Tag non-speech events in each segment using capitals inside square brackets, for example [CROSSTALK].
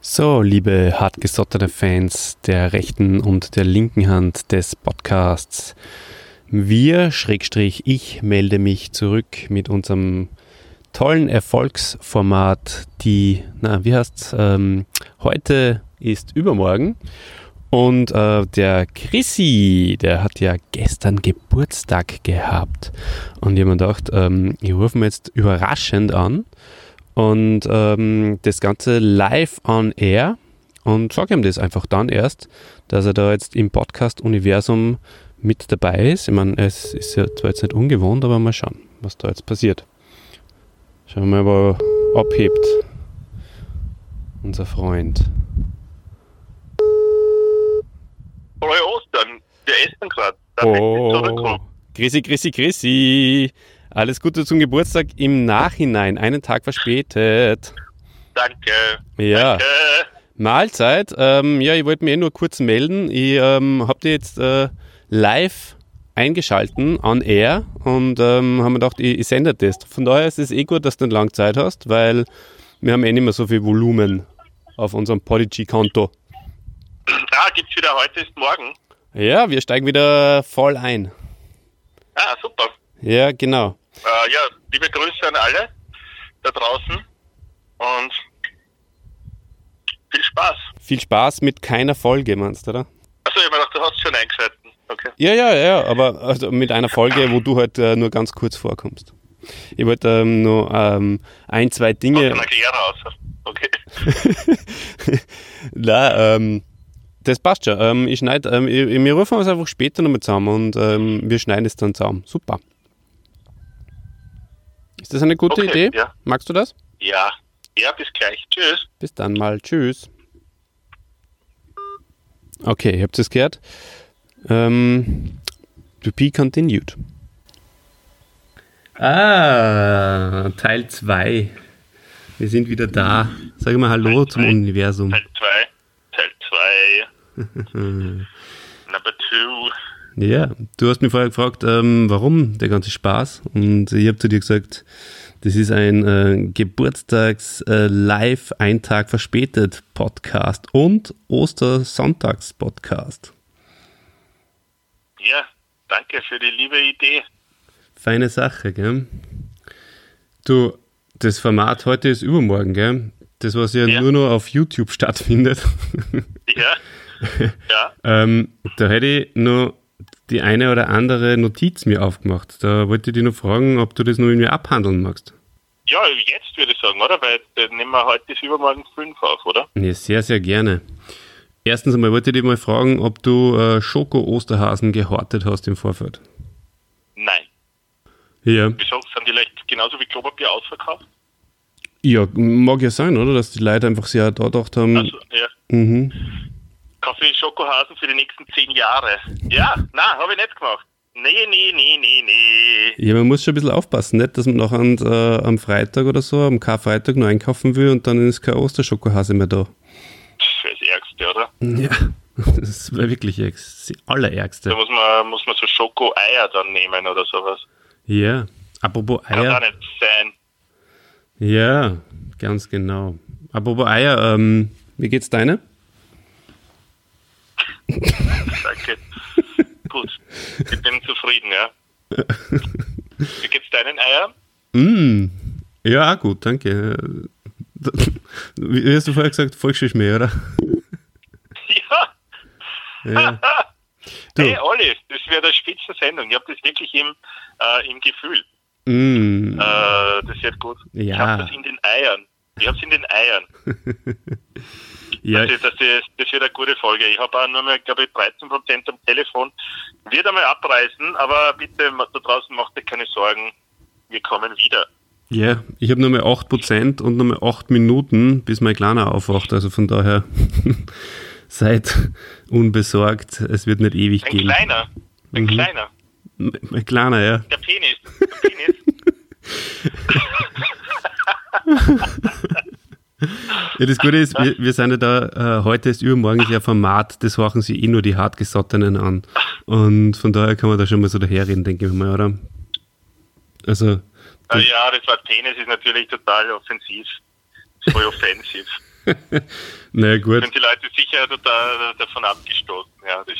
So, liebe hartgesottene Fans der rechten und der linken Hand des Podcasts. Wir, Schrägstrich, ich melde mich zurück mit unserem tollen Erfolgsformat, die, na, wie heißt's, ähm, heute ist übermorgen. Und äh, der Chrissy, der hat ja gestern Geburtstag gehabt. Und mir gedacht, ähm, ich rufe ihn jetzt überraschend an und ähm, das Ganze live on air und sage ihm das einfach dann erst, dass er da jetzt im Podcast-Universum mit dabei ist. Ich meine, es ist ja zwar jetzt nicht ungewohnt, aber mal schauen, was da jetzt passiert. Schauen wir mal, ob er abhebt. Unser Freund. Hallo Ostern, wir essen gerade. Oh, Chrissy, Chrissy, Chrissy. Alles Gute zum Geburtstag im Nachhinein, einen Tag verspätet. Danke. Ja. Danke. Mahlzeit. Ähm, ja, ich wollte mir eh nur kurz melden. Ich ähm, habe die jetzt äh, live eingeschalten, on air, und ähm, haben mir gedacht, ich, ich sende das. Von daher ist es eh gut, dass du nicht lange Zeit hast, weil wir haben eh nicht mehr so viel Volumen auf unserem Podigy-Konto. Ah, gibt's wieder heute ist morgen. Ja, wir steigen wieder voll ein. Ah, super. Ja, genau. Äh, ja, liebe Grüße an alle da draußen und viel Spaß. Viel Spaß mit keiner Folge, meinst du, oder? Achso, ich hab mir gedacht, du hast schon eingeschalten. Okay. Ja, ja, ja, aber also mit einer Folge, wo du halt äh, nur ganz kurz vorkommst. Ich wollte ähm, nur ähm, ein, zwei Dinge. aus. Okay. [LAUGHS] Na, ähm, das passt schon. Ähm, ich schneide, ähm, ich, wir rufen uns einfach später nochmal zusammen und ähm, wir schneiden es dann zusammen. Super. Ist das eine gute Okay, Idee? ja. Magst du das? Ja. Ja, bis gleich. Tschüss. Bis dann mal. Tschüss. Okay, ihr habt es gehört. Ähm, to be continued. Ah, Teil 2. Wir sind wieder da. Sag mal Hallo Teil zum zwei. Universum. Teil 2. Teil 2. [LAUGHS] Number 2. Ja, du hast mich vorher gefragt, ähm, warum der ganze Spaß. Und ich habe zu dir gesagt, das ist ein äh, Geburtstags-Live, ein Tag verspätet Podcast und Ostersonntags-Podcast. Ja, danke für die liebe Idee. Feine Sache, gell? Du, das Format heute ist übermorgen, gell? Das, was ja, Ja. nur noch auf YouTube stattfindet. Ja. [LAUGHS] Ja. ähm, da hätte ich noch die eine oder andere Notiz mir aufgemacht. Da wollte ich dich noch fragen, ob du das noch irgendwie abhandeln magst. Ja, jetzt würde ich sagen, oder? Weil dann nehmen wir heute bis übermorgen fünf auf, oder? Ja, sehr, sehr gerne. Erstens einmal wollte ich dich mal fragen, ob du äh, Schoko-Osterhasen gehortet hast im Vorfeld. Nein. Ja. Wieso? Sind die leicht genauso wie Klopapier ausverkauft? Ja, mag ja sein, oder? Dass die Leute einfach sehr da gedacht haben. Also, ja. Mhm. Kaffee Schokohasen für die nächsten zehn Jahre. Ja, nein, habe ich nicht gemacht. Nee, nee, nee, nee, nee. Ja, man muss schon ein bisschen aufpassen, nicht, dass man nachher äh, am Freitag oder so, am Karfreitag noch einkaufen will und dann ist kein Osterschokohase mehr da. Das ist das Ärgste, oder? Ja, [LAUGHS] das wäre wirklich das Allerärgste. Da muss man, muss man so Schoko-Eier dann nehmen oder sowas. Ja, apropos Kann auch Eier. nicht sein. Ja, ganz genau. Apropos Eier, ähm, wie geht's deine? Danke. Gut. Ich bin zufrieden, ja. Wie geht's deinen Eiern? Mm, ja, gut, danke. Wie hast du vorher gesagt, Volksschulschmäh, oder? Ja. Ja. Du. Hey, Olli, das wäre eine spitze Sendung. Ich habe das wirklich im, äh, im Gefühl. Mm, Äh, das wird gut. Ich Ja. habe das in den Eiern. Ich habe es in den Eiern. [LAUGHS] ja, Das, das, das, das wird eine gute Folge. Ich habe auch nur mehr, glaube ich, 13% am Telefon. Wird einmal abreißen, aber bitte da draußen macht euch keine Sorgen. Wir kommen wieder. ja, ich habe nur mal 8% und nur mal 8 Minuten, bis mein Kleiner aufwacht. Also von daher [LAUGHS] seid unbesorgt. Es wird nicht ewig Ein gehen. kleiner. Ein Mhm. kleiner. Mein Kleiner, ja. Der Penis. Der Penis. [LAUGHS] Ja, das Gute ist, wir, wir sind ja da, äh, heute ist übermorgen ist ja Format, das horchen sich eh nur die Hartgesottenen an. Und von daher kann man da schon mal so daherreden, denke ich mal, oder? Also, Äh, ja, das Wort Penis ist natürlich total offensiv. Voll offensiv. [LAUGHS] naja, gut. Sind die Leute sicher da, davon abgestoßen. Ja, das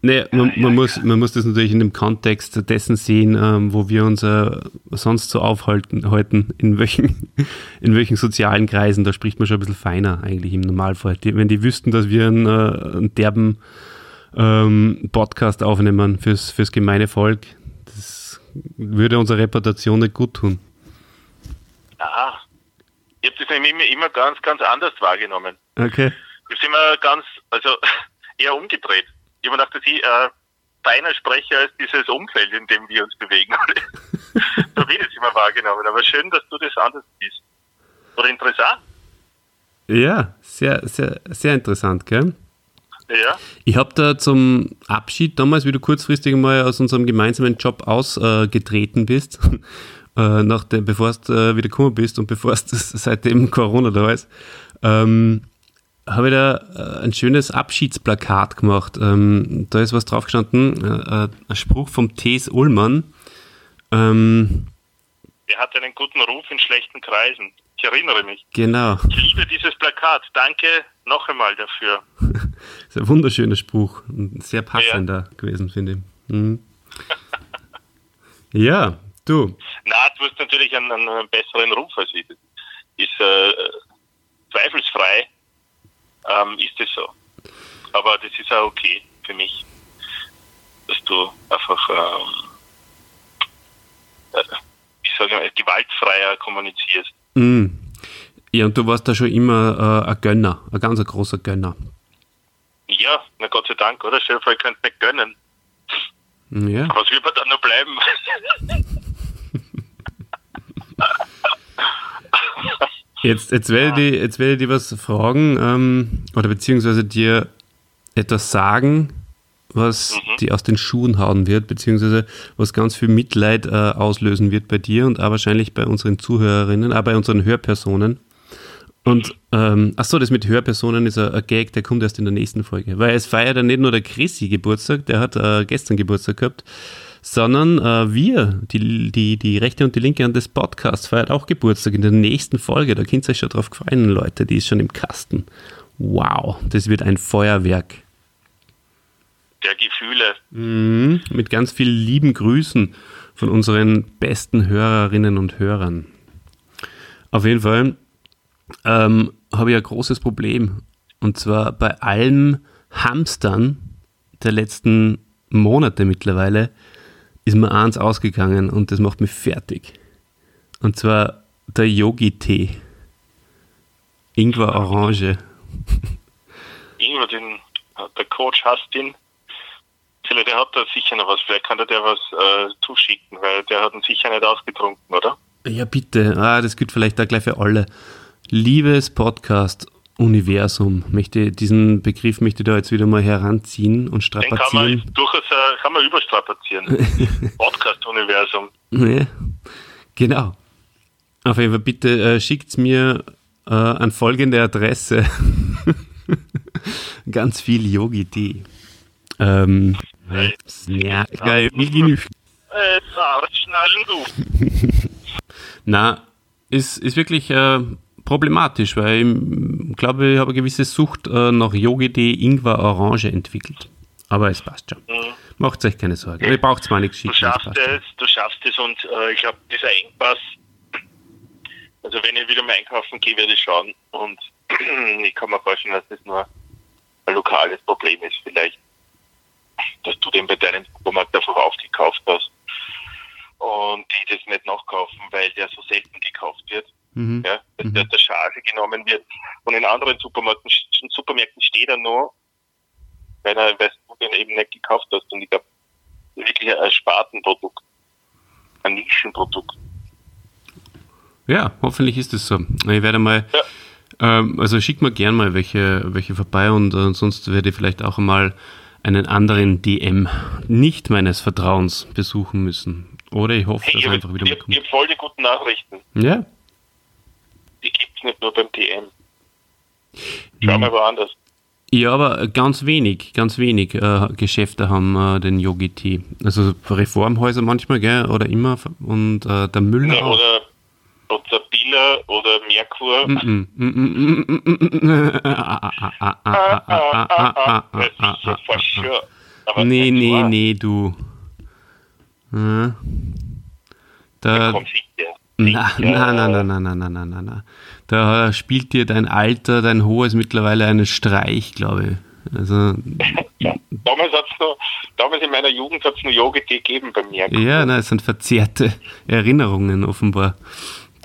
Nee, man, man, muss, man muss das natürlich in dem Kontext dessen sehen, ähm, wo wir uns äh, sonst so aufhalten, halten, in welchen, [LAUGHS] in welchen sozialen Kreisen. Da spricht man schon ein bisschen feiner eigentlich im Normalfall. Die, wenn die wüssten, dass wir einen, äh, einen derben ähm, Podcast aufnehmen fürs, fürs gemeine Volk, das würde unserer Reputation nicht gut tun. Aha. Ich habe das nämlich immer, immer ganz, ganz anders wahrgenommen. Okay. Ich habe immer ganz, also [LAUGHS] eher umgedreht. Ich habe mir gedacht, dass ich äh, feiner spreche als dieses Umfeld, in dem wir uns bewegen. [LAUGHS] so ich das immer wahrgenommen. Aber schön, dass du das anders siehst. Oder interessant. Ja, sehr, sehr, sehr interessant, gell? Ja. Ich habe da zum Abschied damals, wie du kurzfristig mal aus unserem gemeinsamen Job ausgetreten bist, [LAUGHS] äh, nach der, bevor du äh, wieder gekommen bist und bevor es [LAUGHS] seitdem Corona da ist, ähm, habe ich da äh, ein schönes Abschiedsplakat gemacht. Ähm, da ist was drauf gestanden, äh, äh, ein Spruch vom T.S. Ullmann. Ähm, Er hat einen guten Ruf in schlechten Kreisen. Ich erinnere mich. genau, Ich liebe dieses Plakat. Danke noch einmal dafür. das [LAUGHS] ist ein wunderschöner Spruch. Sehr passender gewesen, finde ich. Mhm. Ja, du. Na, du hast natürlich einen, einen besseren Ruf als ich. Ist äh, zweifelsfrei, ähm, ist es so. Aber das ist auch okay für mich, dass du einfach, ähm, äh, ich sage mal, gewaltfreier kommunizierst. Mhm. Ja, und du warst da schon immer äh, ein Gönner, ein ganz großer Gönner. Ja, na Gott sei Dank, oder? Stell dir vor, ich könnte nicht gönnen. Ja. Was will man dann noch bleiben? [LAUGHS] [LAUGHS] Jetzt, jetzt, werde ich, jetzt werde ich dir was fragen ähm, oder beziehungsweise dir etwas sagen, was Mhm. dir aus den Schuhen hauen wird, beziehungsweise was ganz viel Mitleid äh, auslösen wird bei dir und auch wahrscheinlich bei unseren Zuhörerinnen, auch bei unseren Hörpersonen. Und, ähm, ach so, das mit Hörpersonen ist ein, ein Gag, der kommt erst in der nächsten Folge. Weil es feiert ja nicht nur der Chrissy Geburtstag, der hat äh, gestern Geburtstag gehabt, sondern äh, wir, die, die, die rechte und die linke Hand des Podcasts, feiert auch Geburtstag in der nächsten Folge. Da könnt ihr euch schon drauf freuen, Leute. Die ist schon im Kasten. Wow, das wird ein Feuerwerk. Der Gefühle. Mhm, mit ganz vielen lieben Grüßen von unseren besten Hörerinnen und Hörern. Auf jeden Fall ähm, habe ich ein großes Problem. Und zwar bei allen Hamstern der letzten Monate mittlerweile ist mir eins ausgegangen und das macht mich fertig. Und zwar der Yogi-Tee. Ingwer Orange. [LAUGHS] Ingwer, den, der Coach hasst ihn. Vielleicht, der hat da sicher noch was. Vielleicht kann er der was äh, zuschicken, weil der hat ihn sicher nicht ausgetrunken, oder? Ja, bitte. Ah, das gilt vielleicht auch gleich für alle. Liebes Podcast-Universum, möchte diesen Begriff möchte ich da jetzt wieder mal heranziehen und Den kann man strapazieren. durchaus äh, kann man überstrapazieren. [LAUGHS] Podcast-Universum. Ja, genau. Auf jeden Fall bitte äh, schickt mir äh, an folgende Adresse [LAUGHS] ganz viel Yogi-Tee. Ähm, ja, geil. [LAUGHS] Na, ist, ist wirklich äh, problematisch, weil ich glaube, ich habe eine gewisse Sucht äh, nach Yogi-Tee Ingwer Orange entwickelt. Aber es passt schon. Mhm. Macht euch keine Sorgen. Ihr braucht mal nichts Du schicken. es schaffst es, du schaffst es und äh, ich glaube, dieser Engpass, also wenn ich wieder mal einkaufen gehe, werde ich schauen und [CLEARS THROAT] ich kann mir vorstellen, dass das nur ein lokales Problem ist vielleicht, dass du den bei deinem Supermarkt einfach aufgekauft hast und die das nicht nachkaufen, weil der so selten gekauft wird, Mhm. ja, dass Mhm. der der Charge genommen wird und in anderen Supermärkten, Supermärkten steht er nur, weil, er, den eben nicht gekauft hast und ich glaube, wirklich ein Spartenprodukt, ein Nischenprodukt. Ja, hoffentlich ist es so. Ich werde mal, ähm, also schick mir gern mal welche, welche vorbei und äh, sonst werde ich vielleicht auch einmal einen anderen DM nicht meines Vertrauens besuchen müssen. Oder ich hoffe, Hey, dass ich er einfach wieder mal hab, ich kommt. hab voll die guten Nachrichten. Ja, Die gibt es nicht nur beim DM. Schau Mhm. mal woanders. Ja, aber ganz wenig, ganz wenig äh, Geschäfte haben äh, den Yogi-Tee. Also Reformhäuser manchmal, gell, oder immer. Und äh, der Müller Ja, oder, oder Caterpillar oder Merkur. Nee, nicht nee, nee, du. Ja. Da, Komm sicher. na, Sicher. Na, na, na, na, na, na, na, na, na. Da spielt dir dein Alter, dein Hohes mittlerweile einen Streich, glaube ich. Also, [LAUGHS] Ja. Damals, hat's noch, damals in meiner Jugend hat es nur Yoga-Tee gegeben bei mir. ja, na, es sind verzerrte [LAUGHS] Erinnerungen offenbar.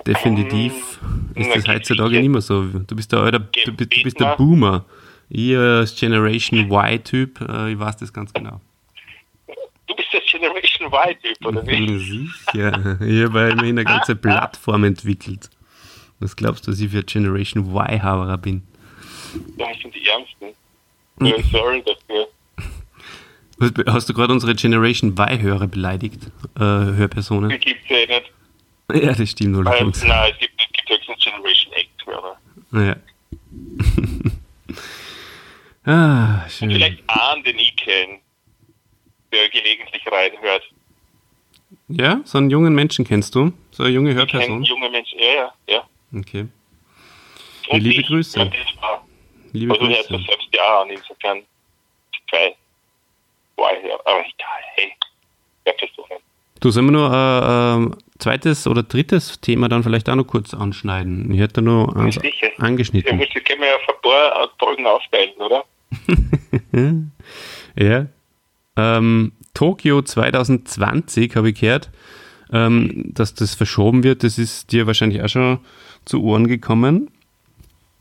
Definitiv ist na, das geht heutzutage nicht mehr so. Du bist der alter, du bist, du bist der. Boomer. Ich als Generation Y-Typ, äh, ich weiß das ganz genau. Generation Y-Typ, oder wie? Sicher. [LAUGHS] Ich habe immerhin eine ganze [LAUGHS] Plattform entwickelt. Was glaubst du, dass ich für Generation Y-Haberer bin? Ja, das sind die Ernsten. Ja, sorry dafür. [LAUGHS] Hast du gerade unsere Generation Y-Hörer beleidigt? Äh, Hörpersonen? Die gibt es ja nicht. Ja, das stimmt Weil, allerdings. nein, es gibt, es gibt höchstens Generation X, oder? Ja. ah, schön. Vielleicht einen, den ich kenne, der gelegentlich reinhört. Ja, so einen jungen Menschen kennst du? So eine junge Ich Hörperson? junge Menschen, ja, ja, ja. Okay. Und liebe dich, Grüße. War. Liebe Also, Grüße. selbst ja an, insofern zwei. Boah, ja, aber egal, hey. Ja, Personen. Du, sollen wir nur ein äh, zweites oder drittes Thema dann vielleicht auch noch kurz anschneiden? Ich hätte nur eins Sicher. Ja, angeschnitten. gut, das können wir ja auf ein paar Folgen aufteilen, oder? [LAUGHS] Ja. Ähm, Tokio 2020 habe ich gehört, ähm, dass das verschoben wird. Das ist dir wahrscheinlich auch schon zu Ohren gekommen.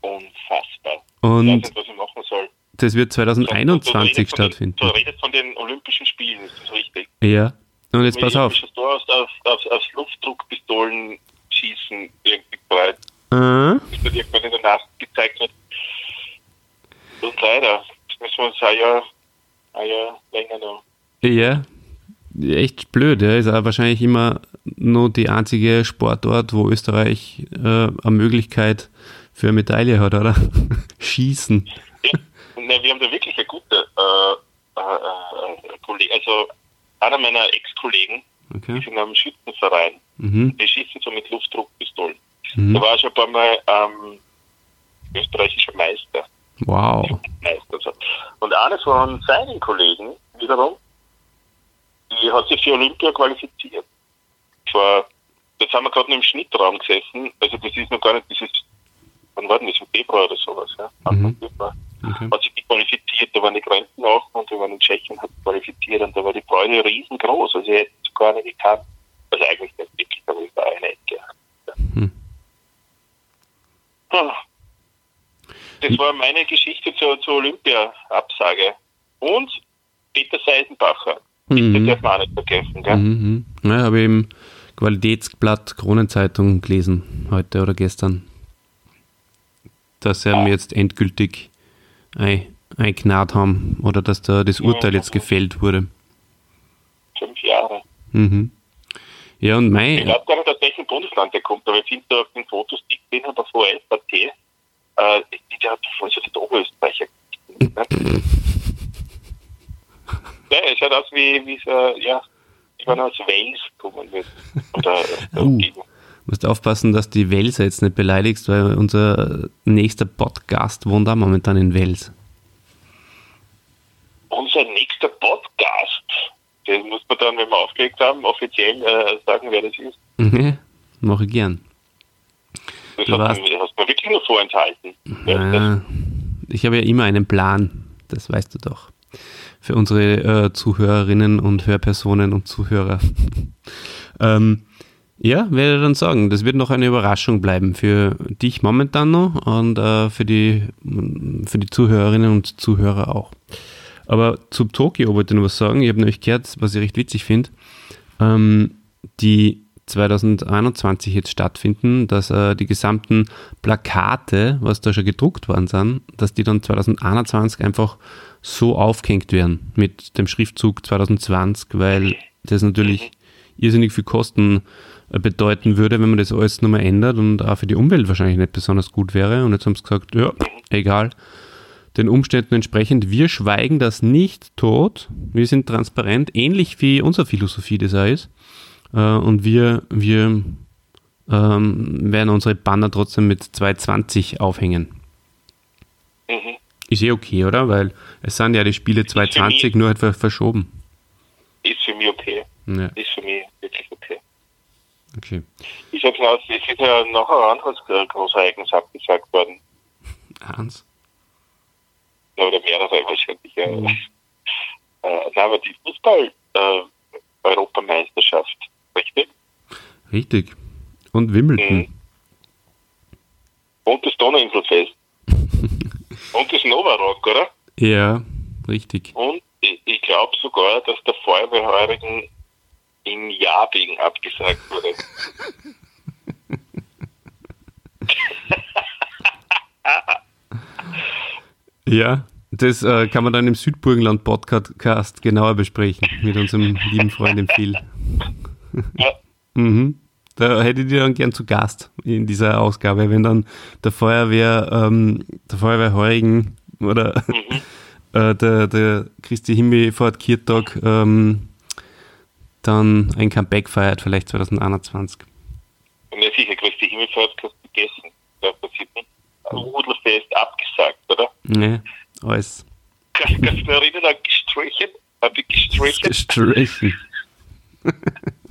Unfassbar. ich Und weiß nicht, was ich machen soll. das wird Du- du 2021 redest von stattfinden. Den, du redest von den Olympischen Spielen, ist das richtig? Ja. Und jetzt pass auf. Tor hast auf, auf, auf Luftdruckpistolen schießen irgendwie bereit. Äh, Das wird irgendwann in der Nacht gezeigt wird. Und leider, das müssen wir uns ein Ein Jahr länger noch. ja. Echt blöd, ja. Ist auch wahrscheinlich immer nur die einzige Sportort, wo Österreich äh, eine Möglichkeit für eine Medaille hat, oder? [LAUGHS] Schießen. Ja, ne, wir haben da wirklich eine gute äh, äh, äh, Kollege, also einer meiner Ex-Kollegen Okay. ist in einem Schützenverein. Mhm. Die schießen so mit Luftdruckpistolen. Mhm. Da war schon ein paar Mal ähm, österreichischer Meister. Wow. Und einer von seinen Kollegen wiederum, die hat sich für Olympia qualifiziert. Vor, jetzt haben wir gerade noch im Schnittraum gesessen, also das ist noch gar nicht dieses, wann war denn das, im Februar oder sowas, ja? Anfang Mhm. Februar. Okay. Hat sich die qualifiziert, da waren die Grenzen offen und wir waren in Tschechien, hat qualifiziert und da war die Freude riesengroß, also ich hätte es gar nicht gekannt. Also eigentlich nicht wirklich, aber ich war eine Ecke. Ja. Hm. Ah. Das war meine Geschichte zur, zur Olympia-Absage. Und Peter Seisenbacher. Das Mhm. darf man auch nicht vergessen, gell? Mhm. Ja, habe ich im Qualitätsblatt Kronenzeitung gelesen, heute oder gestern, dass sie ihm jetzt endgültig ein, eingnad haben oder dass da das Urteil jetzt gefällt wurde. Fünf Jahre. Mhm. Ja, und Ich mein, weiß gar nicht, aus welchem Bundesland der kommt, aber ich finde da auf den Fotos, die ich gesehen habe, vor SAT, äh, die, der hat voll so die Oberösterreicher. Ne? ja, er schaut aus wie, wie so, ja, wie man aus Wales kommen wird. Oder, äh, [LAUGHS] Uh. musst aufpassen, dass die Welser jetzt nicht beleidigst, weil unser nächster Podcast wohnt auch momentan in Wels. Unser nächster Podcast, den muss man dann, wenn wir aufgelegt haben, offiziell äh, sagen, wer das ist. Mhm. Mache ich gern. Das Du warst- man, hast man wirklich nur vorenthalten. Ja, ich habe ja immer einen Plan, das weißt du doch. Für unsere äh, Zuhörerinnen und Hörpersonen und Zuhörer. [LAUGHS] ähm, ja, werde dann sagen, das wird noch eine Überraschung bleiben für dich momentan noch und äh, für, die, für die Zuhörerinnen und Zuhörer auch. Aber zu Tokio wollte ich noch was sagen. Ich habe nämlich gehört, was ich recht witzig finde, ähm, die 2021 jetzt stattfinden, dass äh, die gesamten Plakate, was da schon gedruckt worden sind, dass die dann 2021 einfach so aufgehängt werden mit dem Schriftzug 2020, weil das natürlich irrsinnig viel Kosten äh, bedeuten würde, wenn man das alles nochmal ändert und auch für die Umwelt wahrscheinlich nicht besonders gut wäre. Und jetzt haben sie gesagt, ja, egal, den Umständen entsprechend, wir schweigen das nicht tot, wir sind transparent, ähnlich wie unsere Philosophie das auch ist. Äh, Und wir, wir ähm, werden unsere Banner trotzdem mit 220 aufhängen. Mhm. Ist eh okay, oder? Weil es sind ja die Spiele 220 nur etwa verschoben. Ist für mich okay. Ja, Ist für mich wirklich okay. okay. Ich sag's mal, es ist ja noch ein anderes äh, Großereignis abgesagt worden. Hans? Oder mehrere wahrscheinlich. Ja. Mhm. [LAUGHS] Äh, nein, aber die Fußball-Europameisterschaft, richtig? Richtig. Und Wimbledon. Mhm. Und das Donauinselfest. [LAUGHS] Und das Novarock, oder? Ja, richtig. Und ich, ich glaube sogar, dass der Feuerwehrheurigen in Jabing abgesagt wurde. [LAUGHS] Ja, das äh, kann man dann im Südburgenland-Podcast genauer besprechen mit unserem lieben Freund im Phil. [LAUGHS] Ja. Mhm. Da hätte ich dir dann gern zu Gast in dieser Ausgabe, wenn dann der Feuerwehr, ähm, der Feuerwehrheurigen oder Mhm. [LAUGHS] äh, der, der Christi Himmelfahrt Kirtag ähm, dann ein Comeback feiert, vielleicht 2021. Und ja, sicher, Christi Himmelfahrt hast du vergessen. Da passiert nicht. Rudelfest abgesagt, oder? Ne, alles Kannst kannst du erinnern an gestrichen? Hab ich gestrichen? gestrichen. [LAUGHS]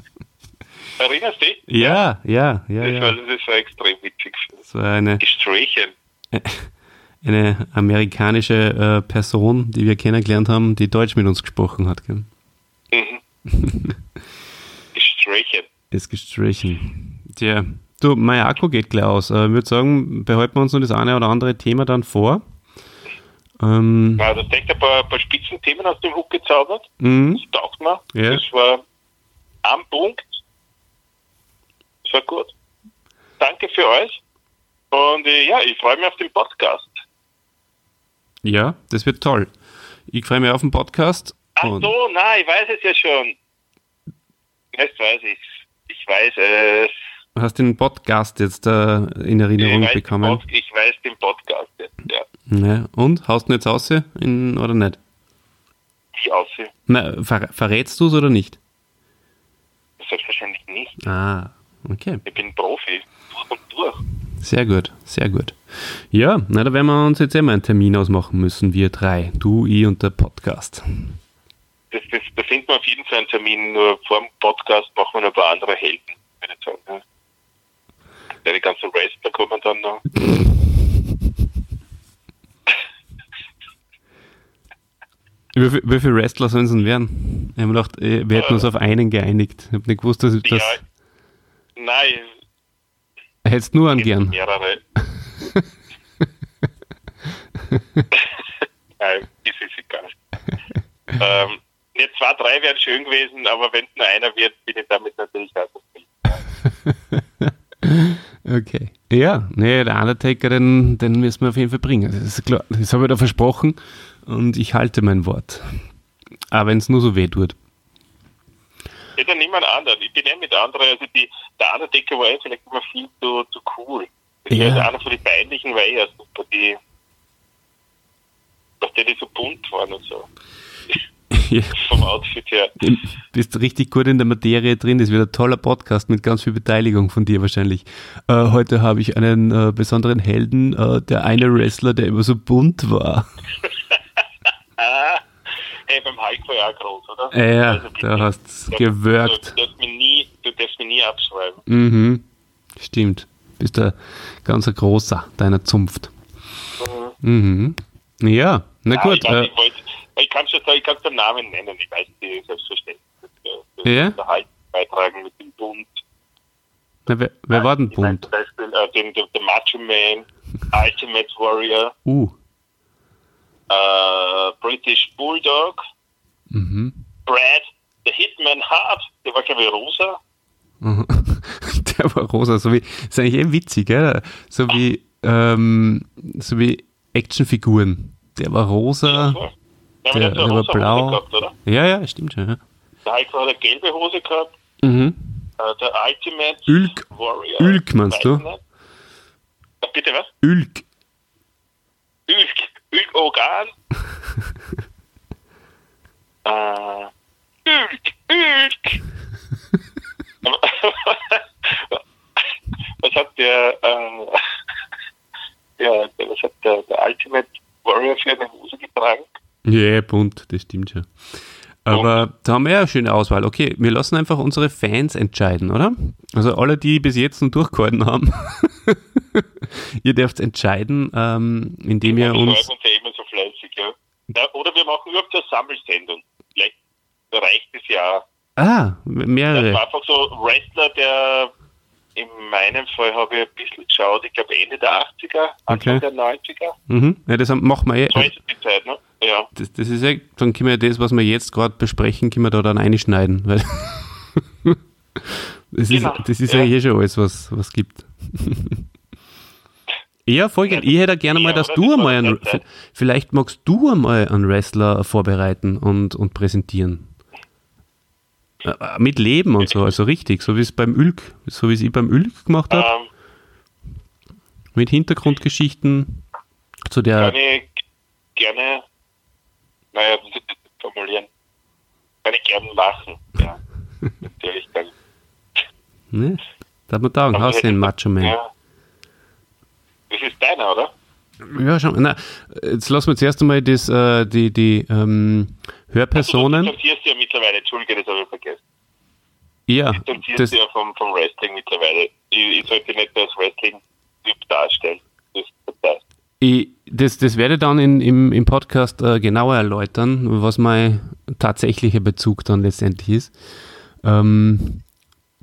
Erinnerst du dich? Ja, ja, ja, Das, ja. war, das war extrem witzig. Das war eine, Gestrichen. [LAUGHS] eine amerikanische äh, Person, die wir kennengelernt haben, die Deutsch mit uns gesprochen hat. Gell? Mhm. [LAUGHS] gestrichen. Ist gestrichen. Tja, du, mein Akku geht gleich aus. Äh, Ich würde sagen, behalten wir uns noch das eine oder andere Thema dann vor. Ähm, Ja, da denkt ein paar, ein paar Spitzenthemen aus dem Hut gezaubert. mhm. Das taugt mir. Ja. Das war am Punkt. War gut. Danke für euch. Und äh, ja, ich freue mich auf den Podcast. Ja, das wird toll. Ich freue mich auf den Podcast. Ach so, nein, ich weiß es ja schon. Jetzt weiß ich Ich weiß es. Hast den Podcast jetzt äh, in Erinnerung ich, bekommen? Pod, ich weiß den Podcast jetzt, ja. Ja. Und? Haust du jetzt aus in, oder nicht? Ich aussehe. Na, ver verrätst du es oder nicht? Selbstverständlich nicht. Ah, okay. Ich bin Profi. Durch und durch. Sehr gut, sehr gut. Ja, na, da werden wir uns jetzt immer einen Termin ausmachen müssen, wir drei. Du, ich und der Podcast. Das, das, da finden wir auf jeden Fall einen Termin. Nur vor dem Podcast machen wir noch ein paar andere Helden, würde ich sagen. Ja. Ja, die ganzen Wrestler kommen dann noch. [LAUGHS] Wie, viel- wie viele Wrestler sollen es denn werden? Ich habe gedacht, äh, wir hätten uns auf einen geeinigt. Ich habe nicht gewusst, dass, dass Ja, nein, hättest nur einen es gern. mehrere. [LAUGHS] [LAUGHS] nein, ist egal. ähm, ne, zwei, drei wären schön gewesen, aber wenn es nur einer wird, bin ich damit natürlich auch zufrieden. [LAUGHS] Okay. Ja, nee, der Undertaker, den, den müssen wir auf jeden Fall bringen. Das ist klar. Das habe ich da versprochen und ich halte mein Wort. Aber wenn es nur so weh tut. Ja, dann nimm einen anderen. Ich bin eh mit anderen. Also die, der Undertaker war eh vielleicht immer viel zu, zu cool. Ja. ja. Also einer von den peinlichen war eher super. Die, dass die, die so bunt waren und so. [LAUGHS] Ja, Vom Outfit her. du bist richtig gut in der Materie drin. Das wird ein toller Podcast mit ganz viel Beteiligung von dir wahrscheinlich. Äh, heute habe ich einen äh, besonderen Helden, äh, der eine Wrestler, der immer so bunt war. [LAUGHS] [LAUGHS] Ah, hey, beim war ja groß, oder? Ja, Also da hast du Du, gewirkt. du, darfst mich nie, du darfst mich nie abschreiben. Mhm. Stimmt. Bist der ganz ein großer deiner Zunft. Mhm. Ja, na Ah, gut. ich, Äh, ich, wollte, ich kann schon ich kann den Namen nennen. Ich weiß die selbstverständlich. Das, Ja? Der Hulk beitragen mit dem Bund. na, wer, wer war denn bunt? Zum Beispiel äh, den, den, den Macho Man, Ultimate Warrior, Uh. Äh, British Bulldog, Mhm. Brad, der Hitman Hart, der war glaube ich rosa. Mhm. [LAUGHS] Der war rosa, so wie, ist eigentlich eh witzig, gell? So wie, ähm, so wie Actionfiguren. Der war rosa. Ja, der- der, der, eine war rosa blau. Gehabt? Ja, ja, stimmt schon. Ja. Der Hulk hat eine gelbe Hose gehabt. Mhm. Äh, der Ultimate Ülk. Warrior. Ülk meinst du? Nicht. Äh, Bitte was? Ülk. Ülk. Ülk Organ. [LAUGHS] äh, Ülk. Ülk. [LAUGHS] was hat der, äh, der, der, was hat der, der Ultimate Warrior für eine Hose getragen? Ja, yeah, bunt, das stimmt schon. Aber und? da haben wir ja eine schöne Auswahl. Okay, wir lassen einfach unsere Fans entscheiden, oder? Also alle, die bis jetzt noch durchgehalten haben, [LAUGHS] ihr dürft entscheiden, ähm, indem ihr uns... uns ja immer so fleißig, ja. ja. Oder wir machen überhaupt eine Sammelsendung. Vielleicht reicht es ja. Ah, mehrere. Das war einfach so Wrestler, der in meinem Fall habe ich ein bisschen geschaut, ich glaube Ende der 80er, Anfang okay. der 90er. Mhm. Ja, das machen wir eh. So ist die Zeit, ne? Ja. Das, das ist ja, dann können wir das, was wir jetzt gerade besprechen, können wir da dann einschneiden, weil [LAUGHS] das genau. ist, das ist ja. ja eh schon alles, was es gibt. [LAUGHS] Ja, folgend. Ich hätte gerne mal, dass du einmal einen, vielleicht magst du einmal einen Wrestler vorbereiten und, und präsentieren. Äh, mit Leben und so, also richtig, so wie es beim Ülk, so wie es ich beim Ülk gemacht habe. Um, ähm. mit Hintergrundgeschichten zu der. Kann ich gerne, naja, das ist formulieren, kann ich gerne machen, ja. [LAUGHS] Natürlich dann. Ne? Da hat man da einen Haus den Macho Man. Ja. Das ist deiner, oder? Ja, schon. Na, jetzt lassen wir zuerst einmal das, äh, die, die ähm, Hörpersonen. Also, du distanzierst ja mittlerweile, Entschuldige, das habe ich vergessen. Ja. Du distanzierst ja vom, vom Wrestling mittlerweile. Ich, ich sollte nicht das Wrestling-Typ darstellen. Das, das, ich, das, das werde ich dann in, im, im Podcast äh, genauer erläutern, was mein tatsächlicher Bezug dann letztendlich ist. Ähm,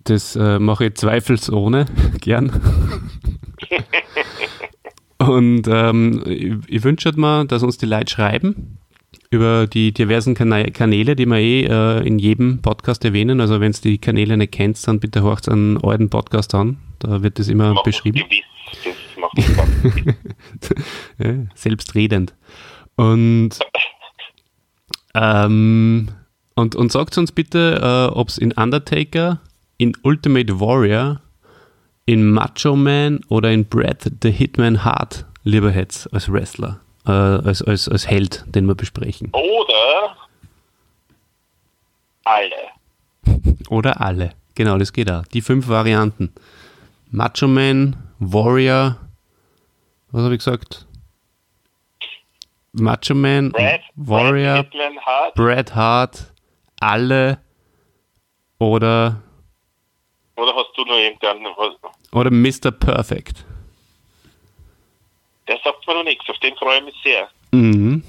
das äh, mache ich zweifelsohne [LAUGHS] gern. [LAUGHS] Und ähm, ich, ich wünsche mir, dass uns die Leute schreiben über die diversen Kanäle, die wir eh äh, in jedem Podcast erwähnen. Also wenn es die Kanäle nicht kennt, dann bitte horcht einen alten Podcast an. Da wird das immer Mach beschrieben. [LAUGHS] ja, selbstredend. Und, ähm, und, und sagt uns bitte, äh, ob es in Undertaker, in Ultimate Warrior, in Macho Man oder in Brad the Hitman Hart lieber hättest als Wrestler, äh, als, als, als Held, den wir besprechen. Oder alle. [LAUGHS] Oder alle. Genau, das geht auch. Die fünf Varianten. Macho Man, Warrior, was habe ich gesagt? Macho Man, Brad, Warrior, Brad Hart. Bret Hart, alle oder oder hast du noch irgendeinen? Oder Mr. Perfect. Der sagt mir noch nichts, auf den freue ich mich sehr. Mhm.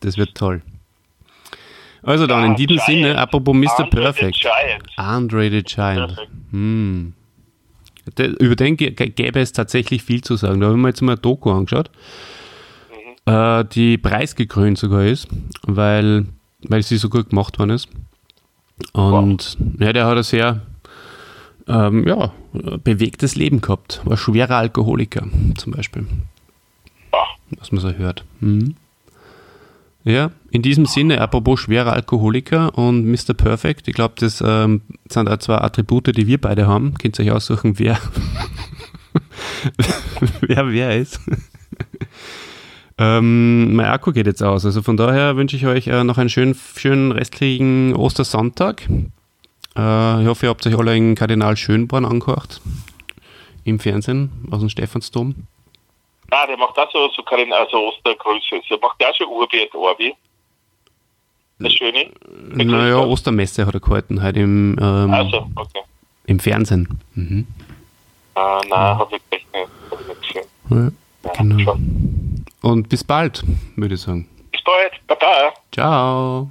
Das wird toll. Also dann, ja, in diesem Giant. Sinne, apropos Mr. Andre Perfect. The Giant. Andre the Giant. Hm. Über den gäbe es tatsächlich viel zu sagen. Da haben wir jetzt mal ein Doku angeschaut, mhm. äh, die preisgekrönt sogar ist, weil, weil sie so gut gemacht worden ist. Und wow. ja, der hat ein sehr ähm, ja, bewegtes Leben gehabt. War schwerer Alkoholiker zum Beispiel. Was man so hört. Mhm. Ja, in diesem Sinne, apropos schwerer Alkoholiker und Mr. Perfect, ich glaube, das ähm, sind auch zwei Attribute, die wir beide haben. Könnt ihr euch aussuchen, wer, [LAUGHS] wer wer ist. ähm, mein Akku geht jetzt aus, also von daher wünsche ich euch äh, noch einen schönen, schönen restlichen Ostersonntag. Äh, ich hoffe, ihr habt euch alle in Kardinal Schönborn angehört. Im Fernsehen aus dem Stephansdom. Ah, der macht auch so, so also Ostergrüße. Der macht auch schon Urbi et Orbi. Das Schöne. Naja, Ostermesse hat er gehalten, halt im, ähm, also, okay. im Fernsehen. Mhm. Ah, nein, ja. habe ich echt nicht, hab ich nicht gesehen. Ja, ja, genau. Schon. Und bis bald, würde ich sagen. Bis bald, Baba. Ciao.